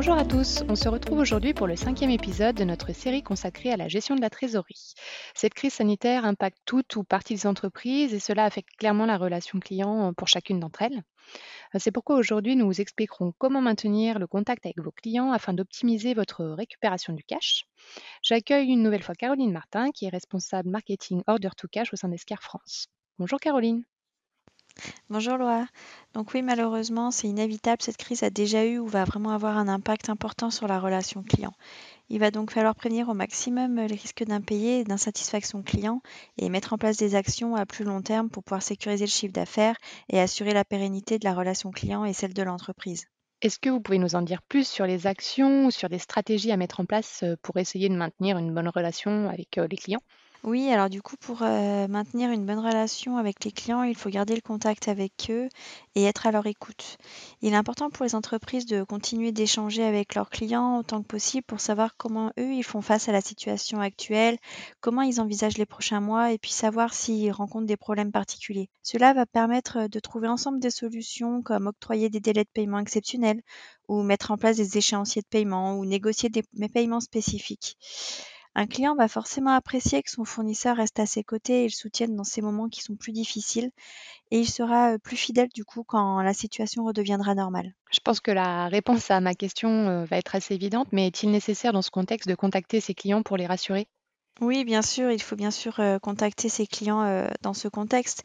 Bonjour à tous, on se retrouve aujourd'hui pour le cinquième épisode de notre série consacrée à la gestion de la trésorerie. Cette crise sanitaire impacte toutes ou partie des entreprises et cela affecte clairement la relation client pour chacune d'entre elles. C'est pourquoi aujourd'hui nous vous expliquerons comment maintenir le contact avec vos clients afin d'optimiser votre récupération du cash. J'accueille une nouvelle fois Caroline Martin qui est responsable marketing Order to Cash au sein d'Escar France. Bonjour Caroline. Bonjour Laura. Donc oui, malheureusement, c'est inévitable, cette crise a déjà eu ou va vraiment avoir un impact important sur la relation client. Il va donc falloir prévenir au maximum les risques d'impayés et d'insatisfaction client et mettre en place des actions à plus long terme pour pouvoir sécuriser le chiffre d'affaires et assurer la pérennité de la relation client et celle de l'entreprise. Est-ce que vous pouvez nous en dire plus sur les actions ou sur des stratégies à mettre en place pour essayer de maintenir une bonne relation avec les clients? Oui, alors du coup, pour euh, maintenir une bonne relation avec les clients, il faut garder le contact avec eux et être à leur écoute. Il est important pour les entreprises de continuer d'échanger avec leurs clients autant que possible pour savoir comment eux, ils font face à la situation actuelle, comment ils envisagent les prochains mois et puis savoir s'ils rencontrent des problèmes particuliers. Cela va permettre de trouver ensemble des solutions comme octroyer des délais de paiement exceptionnels ou mettre en place des échéanciers de paiement ou négocier des paiements spécifiques. Un client va forcément apprécier que son fournisseur reste à ses côtés et le soutienne dans ces moments qui sont plus difficiles et il sera, plus fidèle du coup quand la situation redeviendra normale. Je pense que la réponse à ma question, va être assez évidente, mais est-il nécessaire dans ce contexte de contacter ses clients pour les rassurer? Oui, bien sûr, il faut bien sûr, heu, contacter ses clients, heu, dans ce contexte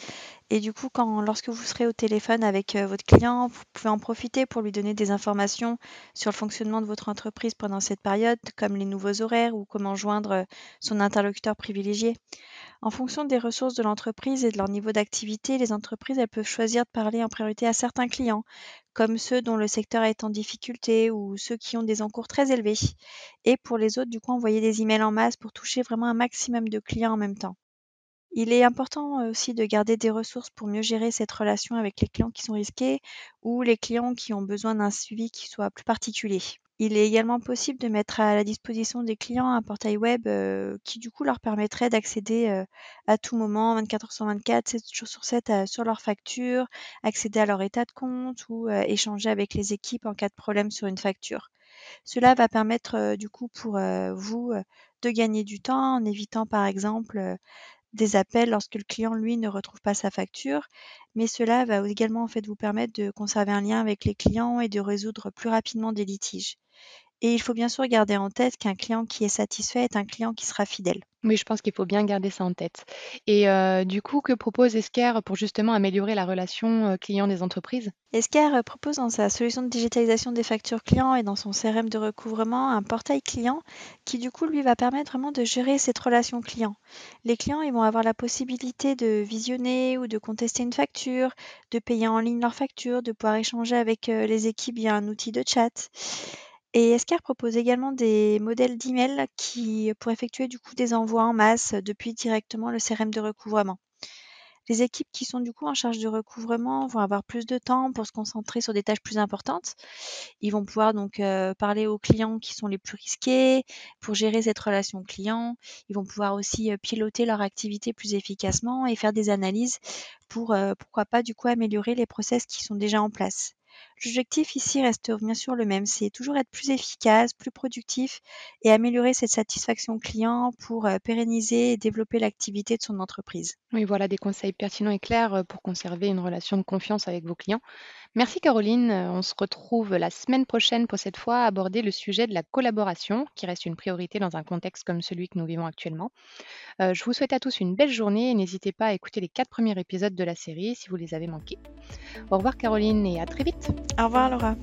et du coup, quand lorsque vous serez au téléphone avec, heu, votre client, vous pouvez en profiter pour lui donner des informations sur le fonctionnement de votre entreprise pendant cette période, comme les nouveaux horaires ou comment joindre, son interlocuteur privilégié. En fonction des ressources de l'entreprise et de leur niveau d'activité, les entreprises, peuvent choisir de parler en priorité à certains clients, comme ceux dont le secteur est en difficulté ou ceux qui ont des encours très élevés. Et pour les autres, du coup, envoyer des emails en masse pour toucher vraiment un maximum de clients en même temps. Il est important aussi de garder des ressources pour mieux gérer cette relation avec les clients qui sont risqués ou les clients qui ont besoin d'un suivi qui soit plus particulier. Il est également possible de mettre à la disposition des clients un portail web, qui du coup leur permettrait d'accéder, à tout moment, 24 heures sur 24, 7 jours sur 7, sur leurs factures, accéder à leur état de compte ou, échanger avec les équipes en cas de problème sur une facture. Cela va permettre, du coup pour, vous, de gagner du temps en évitant par exemple, des appels lorsque le client, lui, ne retrouve pas sa facture. Mais cela va également en fait vous permettre de conserver un lien avec les clients et de résoudre plus rapidement des litiges. Et il faut bien sûr garder en tête qu'un client qui est satisfait est un client qui sera fidèle. Oui, je pense qu'il faut bien garder ça en tête. Et du coup, que propose Esker pour justement améliorer la relation, client des entreprises? Esker propose dans sa solution de digitalisation des factures clients et dans son CRM de recouvrement un portail client qui du coup lui va permettre vraiment de gérer cette relation client. Les clients, ils vont avoir la possibilité de visionner ou de contester une facture, de payer en ligne leur facture, de pouvoir échanger avec, les équipes via un outil de chat. Et Esker propose également des modèles d'email qui pour effectuer du coup des envois en masse depuis directement le CRM de recouvrement? Les équipes qui sont du coup en charge du recouvrement vont avoir plus de temps pour se concentrer sur des tâches plus importantes. Ils vont pouvoir donc parler aux clients qui sont les plus risqués pour gérer cette relation client. Ils vont pouvoir aussi piloter leur activité plus efficacement et faire des analyses pour pourquoi pas du coup améliorer les process qui sont déjà en place. L'objectif ici reste bien sûr le même, c'est toujours être plus efficace, plus productif et améliorer cette satisfaction client pour, pérenniser et développer l'activité de son entreprise. Oui, voilà des conseils pertinents et clairs, pour conserver une relation de confiance avec vos clients. Merci Caroline, on se retrouve la semaine prochaine pour cette fois aborder le sujet de la collaboration, qui reste une priorité dans un contexte comme celui que nous vivons actuellement. je vous souhaite à tous une belle journée et n'hésitez pas à écouter les quatre premiers épisodes de la série si vous les avez manqués. Au revoir Caroline et à très vite. Au revoir Laura.